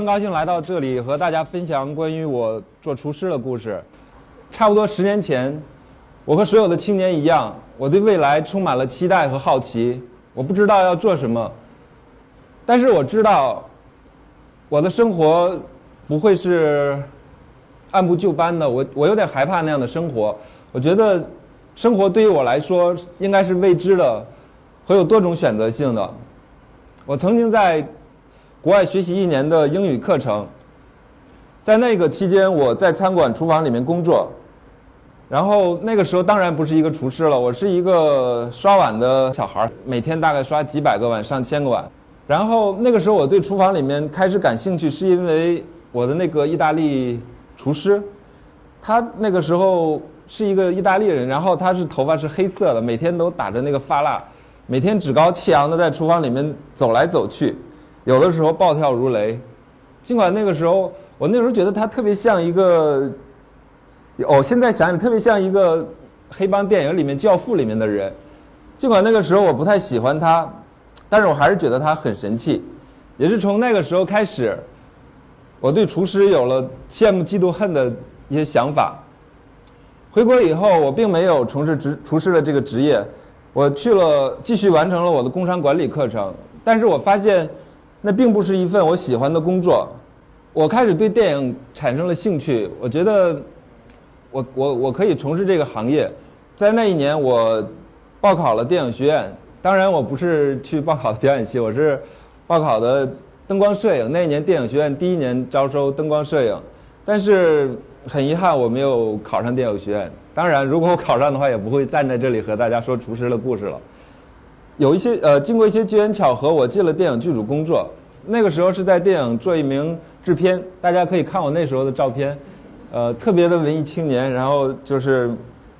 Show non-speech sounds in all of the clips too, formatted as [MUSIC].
很，高兴来到这里和大家分享关于我做厨师的故事。差不多十年前，我和所有的青年一样，我对未来充满了期待和好奇。我不知道要做什么，但是我知道，我的生活不会是按部就班的。我我有点害怕那样的生活。我觉得，生活对于我来说应该是未知的，和有多种选择性的。我曾经在国外学习一年的英语课程，在那个期间，我在餐馆厨房里面工作。然后那个时候当然不是一个厨师了，我是一个刷碗的小孩儿，每天大概刷几百个碗、上千个碗。然后那个时候我对厨房里面开始感兴趣，是因为我的那个意大利厨师，他那个时候是一个意大利人，然后他是头发是黑色的，每天都打着那个发蜡，每天趾高气扬的在厨房里面走来走去，有的时候暴跳如雷。尽管那个时候我那时候觉得他特别像一个。哦，现在想想特别像一个黑帮电影里面教父里面的人，尽管那个时候我不太喜欢他，但是我还是觉得他很神气。也是从那个时候开始，我对厨师有了羡慕、嫉妒、恨的一些想法。回国以后，我并没有从事职厨师的这个职业，我去了继续完成了我的工商管理课程。但是我发现，那并不是一份我喜欢的工作。我开始对电影产生了兴趣，我觉得。我我我可以从事这个行业，在那一年我报考了电影学院，当然我不是去报考的表演系，我是报考的灯光摄影。那一年电影学院第一年招收灯光摄影，但是很遗憾我没有考上电影学院。当然，如果我考上的话，也不会站在这里和大家说厨师的故事了。有一些呃，经过一些机缘巧合，我进了电影剧组工作。那个时候是在电影做一名制片，大家可以看我那时候的照片。呃，特别的文艺青年，然后就是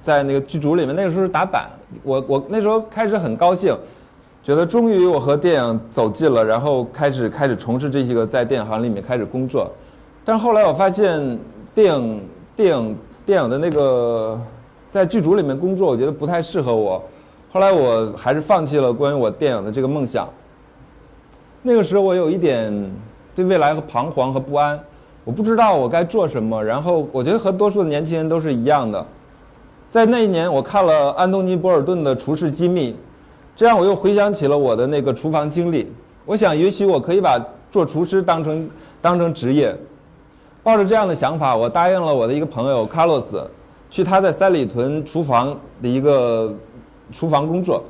在那个剧组里面，那个时候是打板，我我那时候开始很高兴，觉得终于我和电影走近了，然后开始开始从事这些个在电影行里面开始工作，但是后来我发现电影电影电影的那个在剧组里面工作，我觉得不太适合我，后来我还是放弃了关于我电影的这个梦想。那个时候我有一点对未来和彷徨和不安。我不知道我该做什么，然后我觉得和多数的年轻人都是一样的。在那一年，我看了安东尼·博尔顿的《厨师机密》，这让我又回想起了我的那个厨房经历。我想，也许我可以把做厨师当成当成职业。抱着这样的想法，我答应了我的一个朋友卡洛斯，去他在三里屯厨房的一个厨房工作。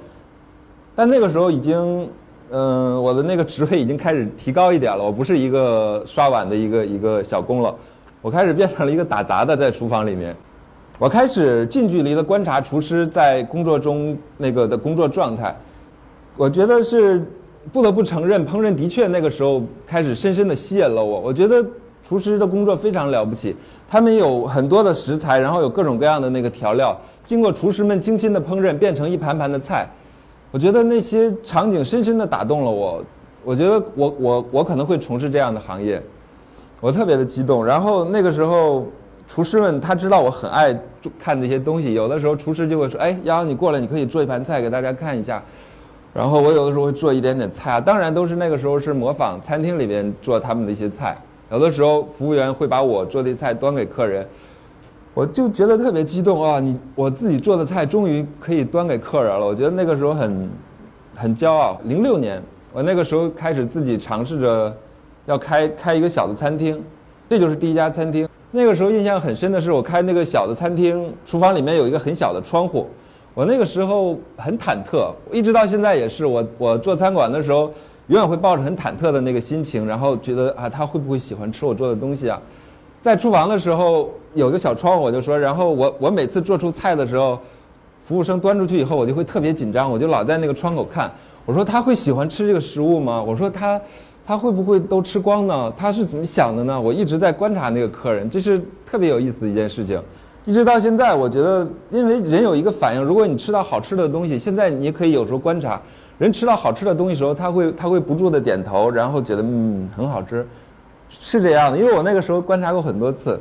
但那个时候已经。嗯，我的那个职位已经开始提高一点了，我不是一个刷碗的一个一个小工了，我开始变成了一个打杂的，在厨房里面，我开始近距离的观察厨师在工作中那个的工作状态，我觉得是不得不承认，烹饪的确那个时候开始深深的吸引了我。我觉得厨师的工作非常了不起，他们有很多的食材，然后有各种各样的那个调料，经过厨师们精心的烹饪，变成一盘盘的菜。我觉得那些场景深深的打动了我，我觉得我我我可能会从事这样的行业，我特别的激动。然后那个时候，厨师们他知道我很爱看这些东西，有的时候厨师就会说：“哎，瑶瑶你过来，你可以做一盘菜给大家看一下。”然后我有的时候会做一点点菜啊，当然都是那个时候是模仿餐厅里面做他们的一些菜。有的时候服务员会把我做的菜端给客人。我就觉得特别激动啊！你我自己做的菜终于可以端给客人了，我觉得那个时候很很骄傲。零六年，我那个时候开始自己尝试着要开开一个小的餐厅，这就是第一家餐厅。那个时候印象很深的是，我开那个小的餐厅，厨房里面有一个很小的窗户，我那个时候很忐忑，一直到现在也是。我我做餐馆的时候，永远会抱着很忐忑的那个心情，然后觉得啊，他会不会喜欢吃我做的东西啊？在厨房的时候有个小窗户，我就说，然后我我每次做出菜的时候，服务生端出去以后，我就会特别紧张，我就老在那个窗口看。我说他会喜欢吃这个食物吗？我说他他会不会都吃光呢？他是怎么想的呢？我一直在观察那个客人，这是特别有意思的一件事情。一直到现在，我觉得，因为人有一个反应，如果你吃到好吃的东西，现在你也可以有时候观察，人吃到好吃的东西时候，他会他会不住的点头，然后觉得嗯很好吃。是这样的，因为我那个时候观察过很多次，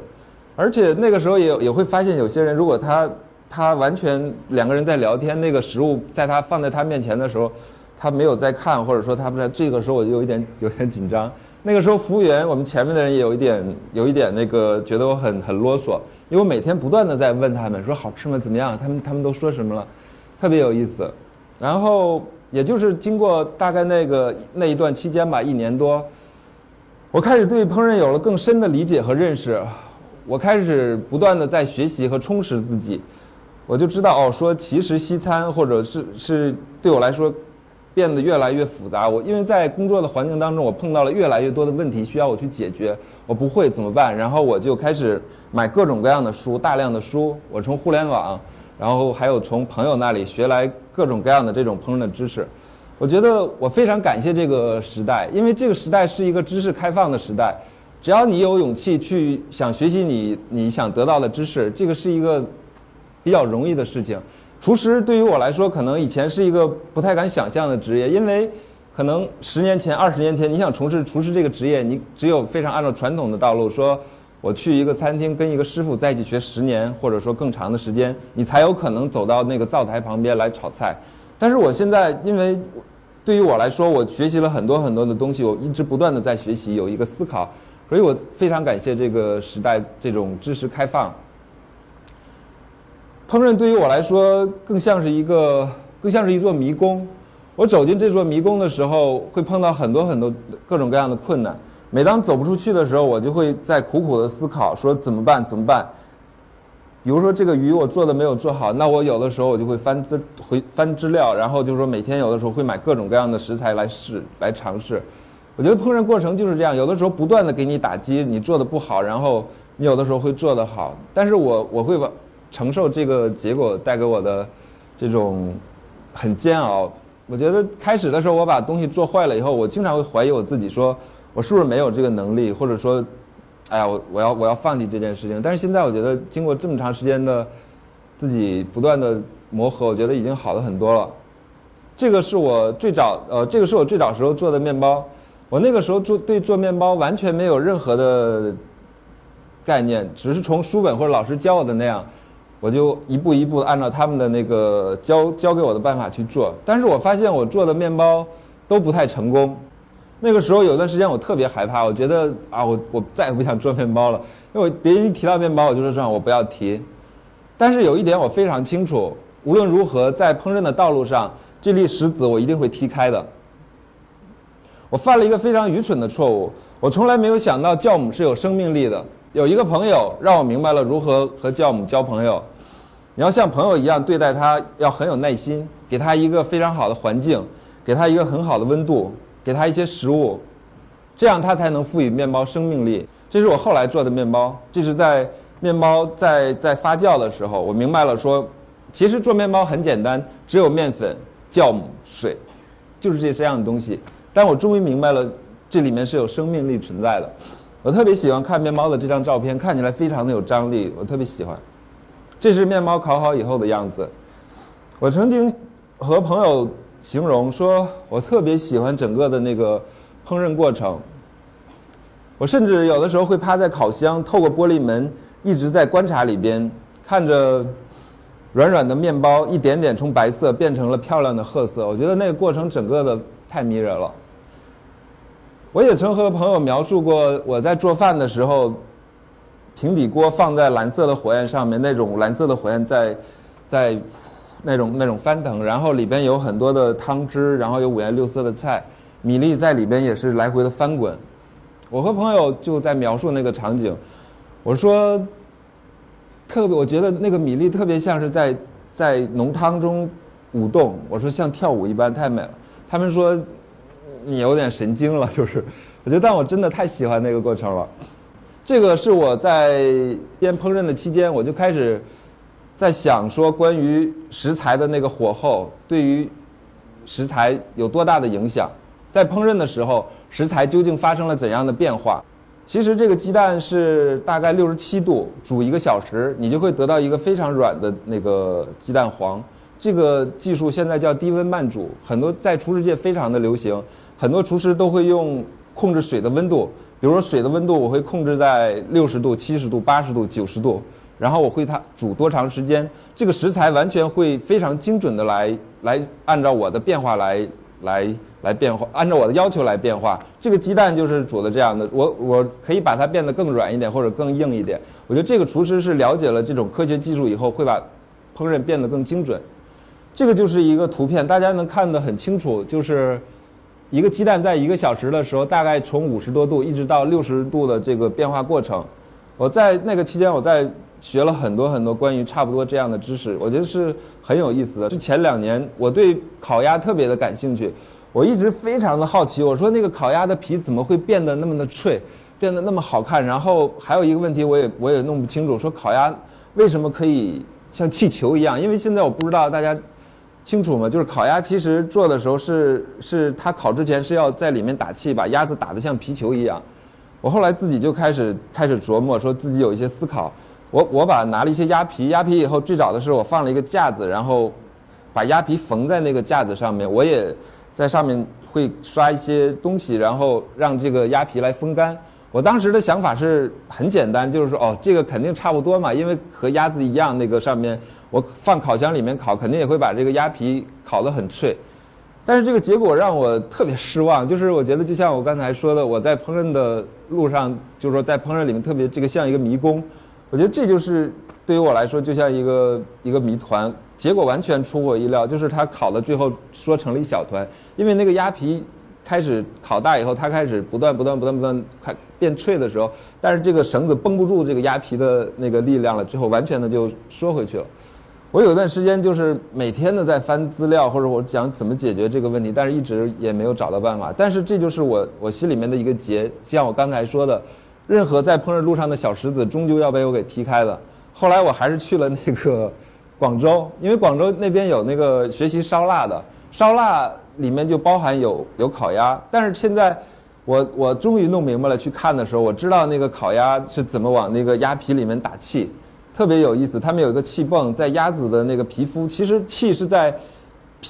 而且那个时候也也会发现有些人，如果他他完全两个人在聊天，那个食物在他放在他面前的时候，他没有在看，或者说他不在，这个时候我就有一点 [LAUGHS] 有点紧张。那个时候服务员，我们前面的人也有一点有一点那个觉得我很很啰嗦，因为我每天不断的在问他们说好吃吗？怎么样？他们他们都说什么了？特别有意思。然后也就是经过大概那个那一段期间吧，一年多，我开始对烹饪有了更深的理解和认识。我开始不断的在学习和充实自己，我就知道哦，说其实西餐或者是是对我来说。变得越来越复杂。我因为在工作的环境当中，我碰到了越来越多的问题需要我去解决。我不会怎么办？然后我就开始买各种各样的书，大量的书。我从互联网，然后还有从朋友那里学来各种各样的这种烹饪的知识。我觉得我非常感谢这个时代，因为这个时代是一个知识开放的时代。只要你有勇气去想学习你你想得到的知识，这个是一个比较容易的事情。厨师对于我来说，可能以前是一个不太敢想象的职业，因为可能十年前、二十年前，你想从事厨师这个职业，你只有非常按照传统的道路，说我去一个餐厅跟一个师傅在一起学十年，或者说更长的时间，你才有可能走到那个灶台旁边来炒菜。但是我现在，因为对于我来说，我学习了很多很多的东西，我一直不断的在学习，有一个思考，所以我非常感谢这个时代这种知识开放。烹饪对于我来说更像是一个，更像是一座迷宫。我走进这座迷宫的时候，会碰到很多很多各种各样的困难。每当走不出去的时候，我就会在苦苦的思考，说怎么办？怎么办？比如说这个鱼我做的没有做好，那我有的时候我就会翻资回翻资料，然后就是说每天有的时候会买各种各样的食材来试来尝试。我觉得烹饪过程就是这样，有的时候不断的给你打击，你做的不好，然后你有的时候会做得好。但是我我会把。承受这个结果带给我的这种很煎熬。我觉得开始的时候我把东西做坏了以后，我经常会怀疑我自己，说我是不是没有这个能力，或者说，哎呀，我我要我要放弃这件事情。但是现在我觉得经过这么长时间的自己不断的磨合，我觉得已经好了很多了。这个是我最早呃，这个是我最早时候做的面包。我那个时候做对做面包完全没有任何的概念，只是从书本或者老师教我的那样。我就一步一步按照他们的那个教教给我的办法去做，但是我发现我做的面包都不太成功。那个时候有段时间我特别害怕，我觉得啊，我我再也不想做面包了，因为别人一提到面包，我就说算我不要提。但是有一点我非常清楚，无论如何在烹饪的道路上，这粒石子我一定会踢开的。我犯了一个非常愚蠢的错误，我从来没有想到酵母是有生命力的。有一个朋友让我明白了如何和酵母交朋友。你要像朋友一样对待他，要很有耐心，给他一个非常好的环境，给他一个很好的温度，给他一些食物，这样他才能赋予面包生命力。这是我后来做的面包。这是在面包在在发酵的时候，我明白了说，其实做面包很简单，只有面粉、酵母、水，就是这三样东西。但我终于明白了，这里面是有生命力存在的。我特别喜欢看面包的这张照片，看起来非常的有张力，我特别喜欢。这是面包烤好以后的样子。我曾经和朋友形容说，我特别喜欢整个的那个烹饪过程。我甚至有的时候会趴在烤箱，透过玻璃门一直在观察里边，看着软软的面包一点点从白色变成了漂亮的褐色。我觉得那个过程整个的太迷人了。我也曾和朋友描述过，我在做饭的时候，平底锅放在蓝色的火焰上面，那种蓝色的火焰在，在，那种那种翻腾，然后里边有很多的汤汁，然后有五颜六色的菜，米粒在里边也是来回的翻滚。我和朋友就在描述那个场景，我说，特别我觉得那个米粒特别像是在在浓汤中舞动，我说像跳舞一般，太美了。他们说。你有点神经了，就是，我觉得，但我真的太喜欢那个过程了。这个是我在边烹饪的期间，我就开始在想说，关于食材的那个火候对于食材有多大的影响，在烹饪的时候，食材究竟发生了怎样的变化？其实这个鸡蛋是大概六十七度煮一个小时，你就会得到一个非常软的那个鸡蛋黄。这个技术现在叫低温慢煮，很多在厨师界非常的流行。很多厨师都会用控制水的温度，比如说水的温度我会控制在六十度、七十度、八十度、九十度，然后我会它煮多长时间，这个食材完全会非常精准的来来按照我的变化来来来变化，按照我的要求来变化。这个鸡蛋就是煮的这样的，我我可以把它变得更软一点或者更硬一点。我觉得这个厨师是了解了这种科学技术以后，会把烹饪变得更精准。这个就是一个图片，大家能看得很清楚，就是一个鸡蛋在一个小时的时候，大概从五十多度一直到六十度的这个变化过程。我在那个期间，我在学了很多很多关于差不多这样的知识，我觉得是很有意思的。是前两年我对烤鸭特别的感兴趣，我一直非常的好奇，我说那个烤鸭的皮怎么会变得那么的脆，变得那么好看？然后还有一个问题，我也我也弄不清楚，说烤鸭为什么可以像气球一样？因为现在我不知道大家。清楚吗？就是烤鸭，其实做的时候是是它烤之前是要在里面打气，把鸭子打得像皮球一样。我后来自己就开始开始琢磨，说自己有一些思考。我我把拿了一些鸭皮，鸭皮以后最早的时候我放了一个架子，然后把鸭皮缝在那个架子上面。我也在上面会刷一些东西，然后让这个鸭皮来风干。我当时的想法是很简单，就是说哦，这个肯定差不多嘛，因为和鸭子一样，那个上面。我放烤箱里面烤，肯定也会把这个鸭皮烤得很脆，但是这个结果让我特别失望。就是我觉得，就像我刚才说的，我在烹饪的路上，就是说在烹饪里面特别这个像一个迷宫。我觉得这就是对于我来说，就像一个一个谜团。结果完全出我意料，就是它烤的最后说成了一小团，因为那个鸭皮开始烤大以后，它开始不断不断不断不断快变脆的时候，但是这个绳子绷不住这个鸭皮的那个力量了，最后完全的就缩回去了。我有一段时间就是每天的在翻资料，或者我讲怎么解决这个问题，但是一直也没有找到办法。但是这就是我我心里面的一个结，像我刚才说的，任何在烹饪路上的小石子，终究要被我给踢开了。后来我还是去了那个广州，因为广州那边有那个学习烧腊的，烧腊里面就包含有有烤鸭。但是现在我我终于弄明白了，去看的时候，我知道那个烤鸭是怎么往那个鸭皮里面打气。特别有意思，他们有一个气泵在鸭子的那个皮肤，其实气是在，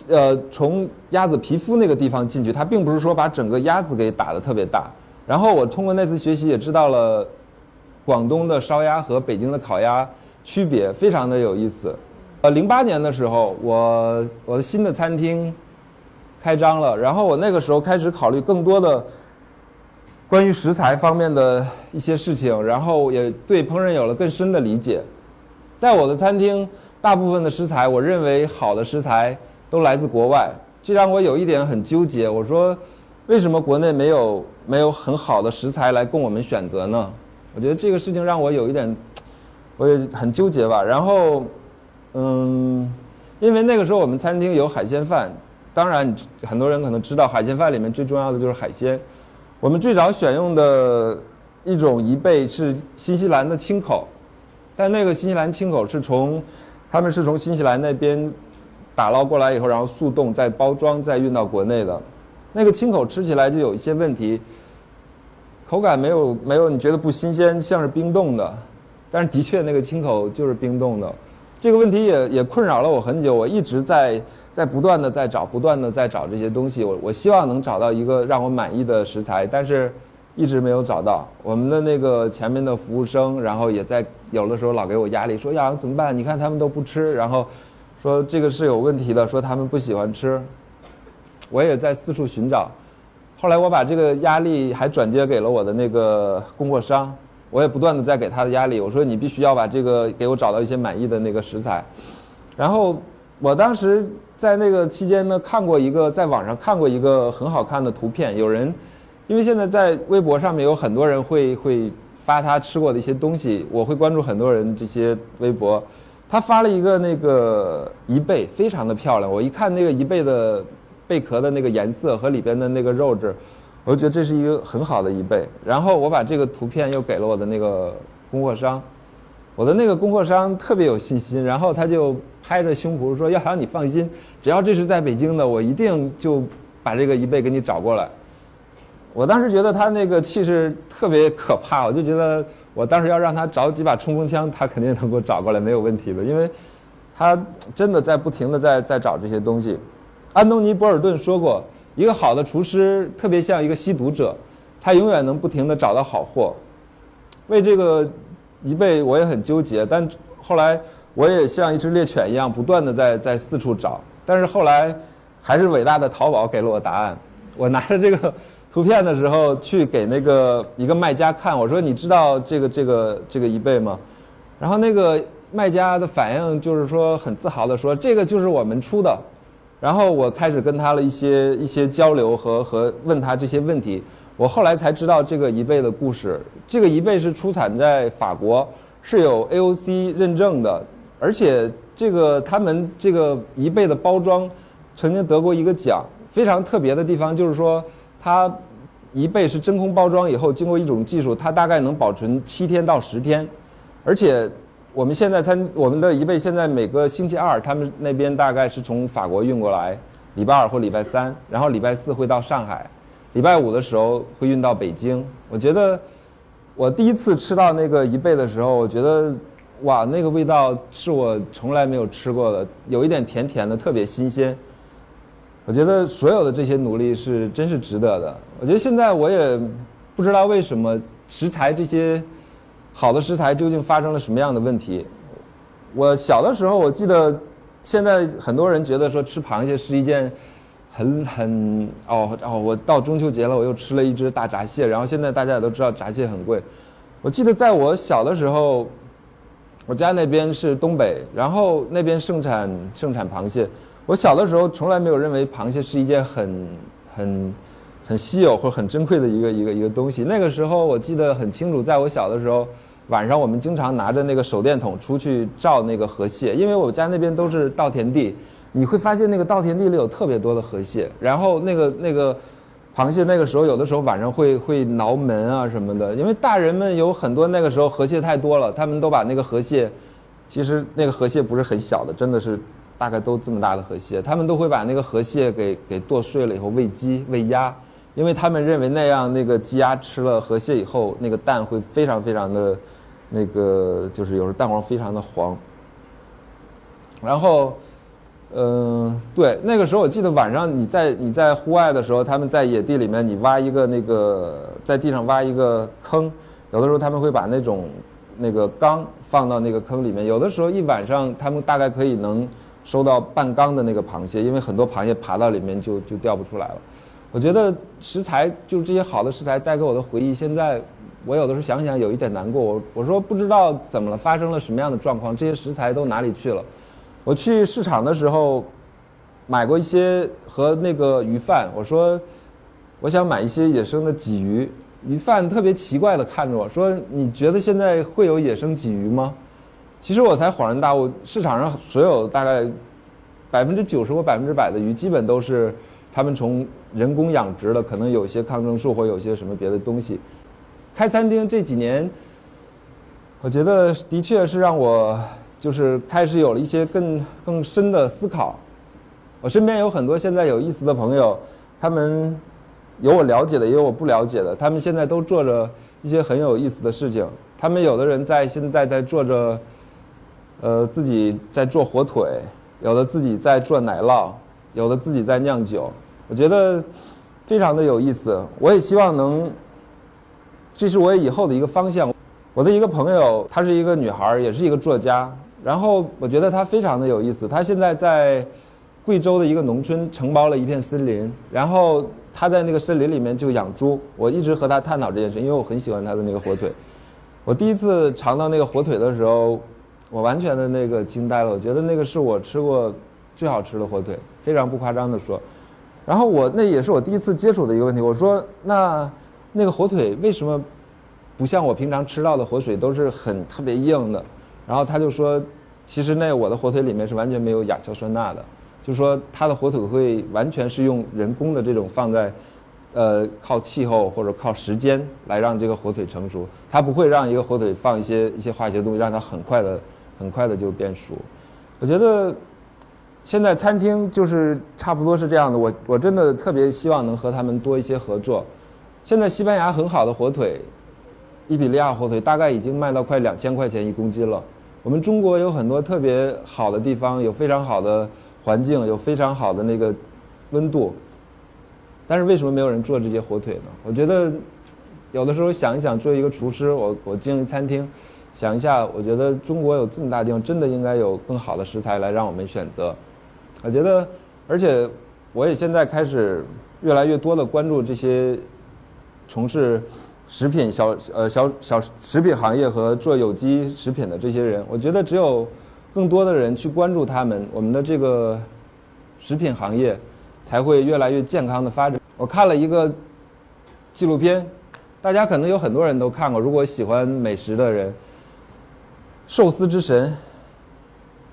呃，从鸭子皮肤那个地方进去，它并不是说把整个鸭子给打得特别大。然后我通过那次学习也知道了，广东的烧鸭和北京的烤鸭区别，非常的有意思。呃，零八年的时候，我我的新的餐厅开张了，然后我那个时候开始考虑更多的关于食材方面的一些事情，然后也对烹饪有了更深的理解。在我的餐厅，大部分的食材，我认为好的食材都来自国外，这让我有一点很纠结。我说，为什么国内没有没有很好的食材来供我们选择呢？我觉得这个事情让我有一点，我也很纠结吧。然后，嗯，因为那个时候我们餐厅有海鲜饭，当然很多人可能知道，海鲜饭里面最重要的就是海鲜。我们最早选用的一种贻贝是新西兰的青口。但那个新西兰青口是从，他们是从新西兰那边打捞过来以后，然后速冻再包装再运到国内的，那个青口吃起来就有一些问题，口感没有没有你觉得不新鲜，像是冰冻的，但是的确那个青口就是冰冻的，这个问题也也困扰了我很久，我一直在在不断的在找，不断的在找这些东西，我我希望能找到一个让我满意的食材，但是。一直没有找到我们的那个前面的服务生，然后也在有的时候老给我压力，说呀怎么办？你看他们都不吃，然后说这个是有问题的，说他们不喜欢吃。我也在四处寻找，后来我把这个压力还转接给了我的那个供货商，我也不断的在给他的压力，我说你必须要把这个给我找到一些满意的那个食材。然后我当时在那个期间呢，看过一个在网上看过一个很好看的图片，有人。因为现在在微博上面有很多人会会发他吃过的一些东西，我会关注很多人这些微博。他发了一个那个贻贝，非常的漂亮。我一看那个贻贝的贝壳的那个颜色和里边的那个肉质，我就觉得这是一个很好的一贝。然后我把这个图片又给了我的那个供货商，我的那个供货商特别有信心，然后他就拍着胸脯说：“要想你放心，只要这是在北京的，我一定就把这个一贝给你找过来。”我当时觉得他那个气势特别可怕，我就觉得我当时要让他找几把冲锋枪，他肯定能给我找过来，没有问题的。因为，他真的在不停的在在找这些东西。安东尼·博尔顿说过，一个好的厨师特别像一个吸毒者，他永远能不停的找到好货。为这个一辈我也很纠结，但后来我也像一只猎犬一样，不断的在在四处找。但是后来。还是伟大的淘宝给了我答案。我拿着这个图片的时候，去给那个一个卖家看，我说：“你知道这个这个这个一倍吗？”然后那个卖家的反应就是说很自豪的说：“这个就是我们出的。”然后我开始跟他了一些一些交流和和问他这些问题。我后来才知道这个一倍的故事。这个一倍是出产在法国，是有 AOC 认证的，而且这个他们这个一倍的包装曾经得过一个奖。非常特别的地方就是说，它一倍是真空包装以后，经过一种技术，它大概能保存七天到十天。而且我们现在他我们的一倍现在每个星期二，他们那边大概是从法国运过来，礼拜二或礼拜三，然后礼拜四会到上海。礼拜五的时候会运到北京。我觉得我第一次吃到那个一倍的时候，我觉得哇，那个味道是我从来没有吃过的，有一点甜甜的，特别新鲜。我觉得所有的这些努力是真是值得的。我觉得现在我也不知道为什么食材这些好的食材究竟发生了什么样的问题。我小的时候我记得，现在很多人觉得说吃螃蟹是一件。很很哦哦，我到中秋节了，我又吃了一只大闸蟹。然后现在大家也都知道闸蟹很贵。我记得在我小的时候，我家那边是东北，然后那边盛产盛产螃蟹。我小的时候从来没有认为螃蟹是一件很很很稀有或者很珍贵的一个一个一个东西。那个时候我记得很清楚，在我小的时候，晚上我们经常拿着那个手电筒出去照那个河蟹，因为我家那边都是稻田地。你会发现那个稻田地里有特别多的河蟹，然后那个那个螃蟹那个时候有的时候晚上会会挠门啊什么的，因为大人们有很多那个时候河蟹太多了，他们都把那个河蟹，其实那个河蟹不是很小的，真的是大概都这么大的河蟹，他们都会把那个河蟹给给剁碎了以后喂鸡喂鸭，因为他们认为那样那个鸡鸭吃了河蟹以后，那个蛋会非常非常的，那个就是有时候蛋黄非常的黄，然后。嗯，对，那个时候我记得晚上你在你在户外的时候，他们在野地里面，你挖一个那个在地上挖一个坑，有的时候他们会把那种那个缸放到那个坑里面，有的时候一晚上他们大概可以能收到半缸的那个螃蟹，因为很多螃蟹爬到里面就就掉不出来了。我觉得食材就是这些好的食材带给我的回忆，现在我有的时候想想有一点难过，我我说不知道怎么了，发生了什么样的状况，这些食材都哪里去了？我去市场的时候，买过一些和那个鱼贩。我说，我想买一些野生的鲫鱼。鱼贩特别奇怪的看着我说：“你觉得现在会有野生鲫鱼吗？”其实我才恍然大悟，市场上所有大概百分之九十或百分之百的鱼，基本都是他们从人工养殖的，可能有些抗生素或有些什么别的东西。开餐厅这几年，我觉得的确是让我。就是开始有了一些更更深的思考。我身边有很多现在有意思的朋友，他们有我了解的，也有我不了解的。他们现在都做着一些很有意思的事情。他们有的人在现在在做着，呃，自己在做火腿，有的自己在做奶酪，有的自己在酿酒。我觉得非常的有意思。我也希望能，这是我以后的一个方向。我的一个朋友，她是一个女孩，也是一个作家。然后我觉得她非常的有意思，她现在在贵州的一个农村承包了一片森林，然后他在那个森林里面就养猪。我一直和他探讨这件事，因为我很喜欢他的那个火腿。我第一次尝到那个火腿的时候，我完全的那个惊呆了，我觉得那个是我吃过最好吃的火腿，非常不夸张的说。然后我那也是我第一次接触的一个问题，我说那那个火腿为什么不像我平常吃到的火腿都是很特别硬的？然后他就说，其实那我的火腿里面是完全没有亚硝酸钠的，就说他的火腿会完全是用人工的这种放在，呃，靠气候或者靠时间来让这个火腿成熟，他不会让一个火腿放一些一些化学东西让它很快的很快的就变熟。我觉得现在餐厅就是差不多是这样的，我我真的特别希望能和他们多一些合作。现在西班牙很好的火腿，伊比利亚火腿大概已经卖到快两千块钱一公斤了。我们中国有很多特别好的地方，有非常好的环境，有非常好的那个温度。但是为什么没有人做这些火腿呢？我觉得有的时候想一想，作为一个厨师，我我经营餐厅，想一下，我觉得中国有这么大地方，真的应该有更好的食材来让我们选择。我觉得，而且我也现在开始越来越多的关注这些从事食品小呃小小食品行业和做有机食品的这些人。我觉得只有更多的人去关注他们，我们的这个食品行业才会越来越健康的发展。我看了一个纪录片，大家可能有很多人都看过。如果喜欢美食的人，寿司之神，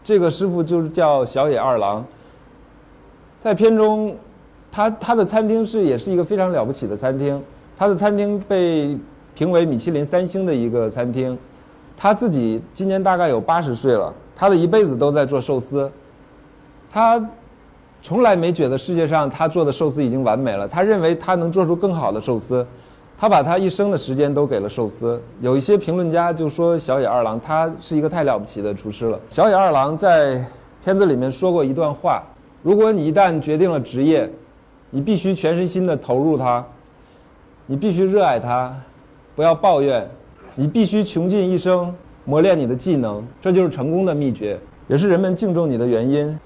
这个师傅就是叫小野二郎。在片中，他他的餐厅是也是一个非常了不起的餐厅，他的餐厅被评为米其林三星的一个餐厅。他自己今年大概有八十岁了，他的一辈子都在做寿司。他从来没觉得世界上他做的寿司已经完美了，他认为他能做出更好的寿司。他把他一生的时间都给了寿司。有一些评论家就说小野二郎他是一个太了不起的厨师了。小野二郎在片子里面说过一段话。如果你一旦决定了职业，你必须全身心的投入它，你必须热爱它，不要抱怨，你必须穷尽一生磨练你的技能，这就是成功的秘诀，也是人们敬重你的原因。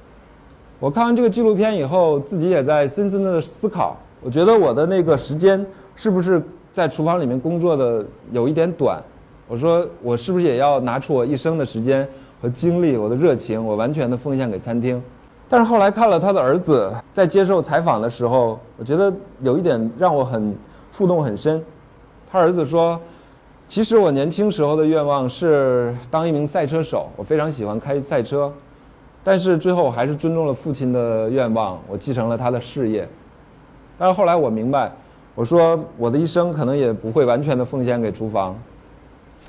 我看完这个纪录片以后，自己也在深深的思考，我觉得我的那个时间是不是在厨房里面工作的有一点短？我说我是不是也要拿出我一生的时间和精力，我的热情，我完全的奉献给餐厅？但是后来看了他的儿子在接受采访的时候，我觉得有一点让我很触动很深。他儿子说：“其实我年轻时候的愿望是当一名赛车手，我非常喜欢开赛车。但是最后我还是尊重了父亲的愿望，我继承了他的事业。但是后来我明白，我说我的一生可能也不会完全的奉献给厨房。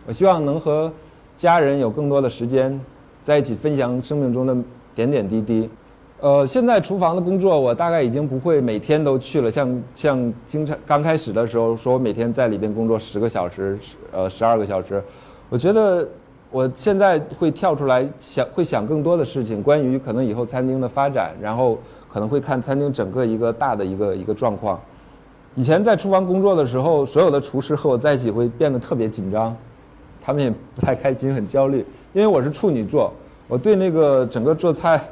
我希望能和家人有更多的时间在一起分享生命中的点点滴滴。”呃，现在厨房的工作我大概已经不会每天都去了，像像经常刚开始的时候，说我每天在里边工作十个小时，呃，十二个小时。我觉得我现在会跳出来想，会想更多的事情，关于可能以后餐厅的发展，然后可能会看餐厅整个一个大的一个一个状况。以前在厨房工作的时候，所有的厨师和我在一起会变得特别紧张，他们也不太开心，很焦虑，因为我是处女座，我对那个整个做菜。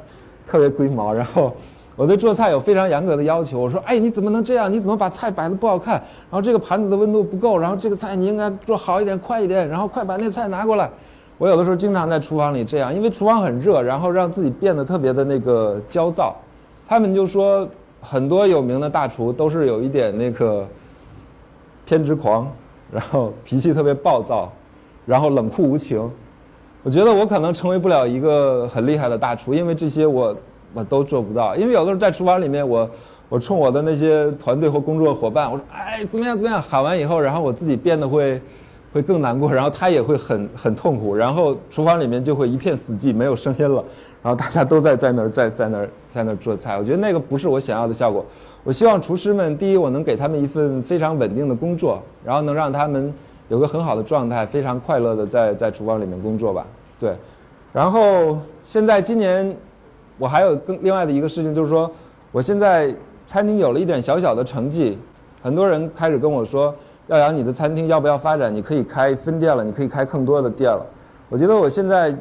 特别龟毛，然后我对做菜有非常严格的要求。我说：“哎，你怎么能这样？你怎么把菜摆的不好看？然后这个盘子的温度不够，然后这个菜你应该做好一点、快一点，然后快把那菜拿过来。”我有的时候经常在厨房里这样，因为厨房很热，然后让自己变得特别的那个焦躁。他们就说，很多有名的大厨都是有一点那个偏执狂，然后脾气特别暴躁，然后冷酷无情。我觉得我可能成为不了一个很厉害的大厨，因为这些我我都做不到。因为有的时候在厨房里面，我我冲我的那些团队和工作伙伴，我说哎怎么样怎么样，喊完以后，然后我自己变得会会更难过，然后他也会很很痛苦，然后厨房里面就会一片死寂，没有声音了，然后大家都在在那儿在在那儿在那儿做菜。我觉得那个不是我想要的效果。我希望厨师们，第一，我能给他们一份非常稳定的工作，然后能让他们。有个很好的状态，非常快乐的在在厨房里面工作吧，对。然后现在今年，我还有更另外的一个事情，就是说，我现在餐厅有了一点小小的成绩，很多人开始跟我说，耀阳，你的餐厅要不要发展？你可以开分店了，你可以开更多的店了。我觉得我现在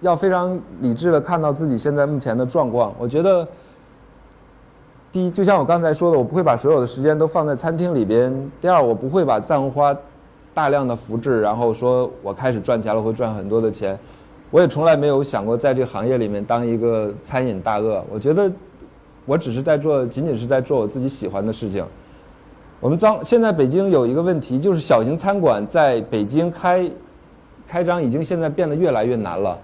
要非常理智的看到自己现在目前的状况。我觉得，第一，就像我刚才说的，我不会把所有的时间都放在餐厅里边；第二，我不会把赞红花。大量的复制，然后说我开始赚钱了，会赚很多的钱。我也从来没有想过在这个行业里面当一个餐饮大鳄。我觉得我只是在做，仅仅是在做我自己喜欢的事情。我们张现在北京有一个问题，就是小型餐馆在北京开开张已经现在变得越来越难了，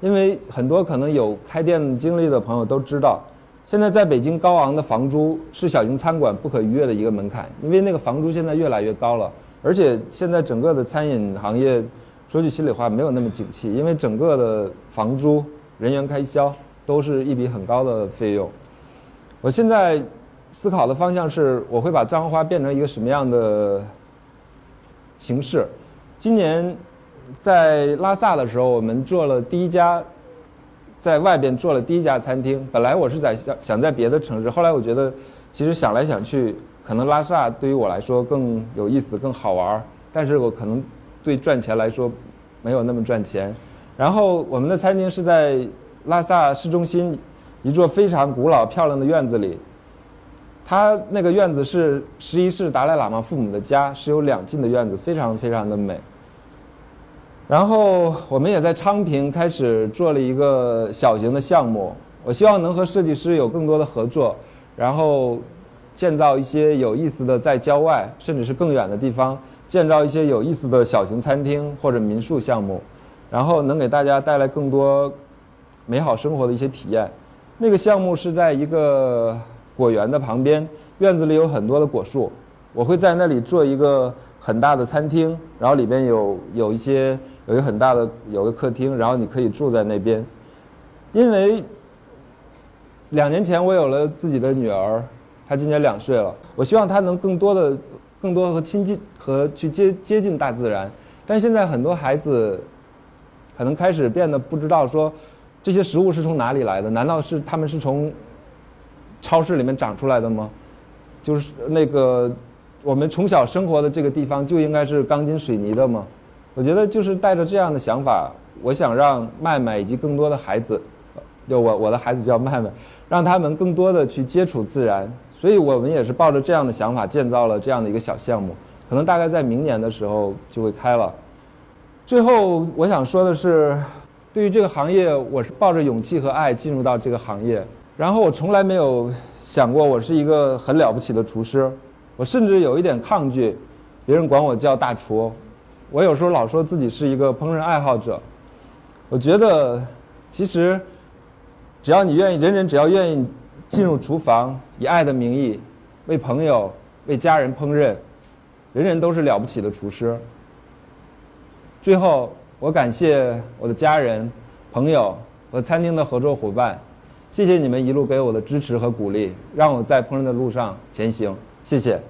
因为很多可能有开店经历的朋友都知道，现在在北京高昂的房租是小型餐馆不可逾越的一个门槛，因为那个房租现在越来越高了。而且现在整个的餐饮行业，说句心里话，没有那么景气，因为整个的房租、人员开销都是一笔很高的费用。我现在思考的方向是，我会把藏红花变成一个什么样的形式？今年在拉萨的时候，我们做了第一家，在外边做了第一家餐厅。本来我是在想想在别的城市，后来我觉得，其实想来想去。可能拉萨对于我来说更有意思、更好玩儿但是我可能对赚钱来说没有那么赚钱。然后我们的餐厅是在拉萨市中心一座非常古老漂亮的院子里。它那个院子是十一世达赖喇嘛父母的家，是有两进的院子，非常非常的美。然后我们也在昌平开始做了一个小型的项目，我希望能和设计师有更多的合作，然后建造一些有意思的在郊外甚至是更远的地方建造一些有意思的小型餐厅或者民宿项目，然后能给大家带来更多美好生活的一些体验。那个项目是在一个果园的旁边，院子里有很多的果树，我会在那里做一个很大的餐厅，然后里边有有一些。有一个很大的有个客厅，然后你可以住在那边。因为两年前我有了自己的女儿，他今年两岁了。我希望他能更多的、更多和亲近和去接接近大自然。但现在很多孩子可能开始变得不知道说这些食物是从哪里来的？难道是他们是从超市里面长出来的吗？就是那个我们从小生活的这个地方就应该是钢筋水泥的吗？我觉得就是带着这样的想法，我想让麦麦以及更多的孩子，就我我的孩子叫麦麦，让他们更多的去接触自然。所以我们也是抱着这样的想法建造了这样的一个小项目，可能大概在明年的时候就会开了。最后我想说的是，对于这个行业，我是抱着勇气和爱进入到这个行业。然后我从来没有想过我是一个很了不起的厨师，我甚至有一点抗拒，别人管我叫大厨。我有时候老说自己是一个烹饪爱好者，我觉得其实只要你愿意，人人只要愿意进入厨房，以爱的名义为朋友、为家人烹饪，人人都是了不起的厨师。最后，我感谢我的家人、朋友和餐厅的合作伙伴，谢谢你们一路给我的支持和鼓励，让我在烹饪的路上前行。谢谢。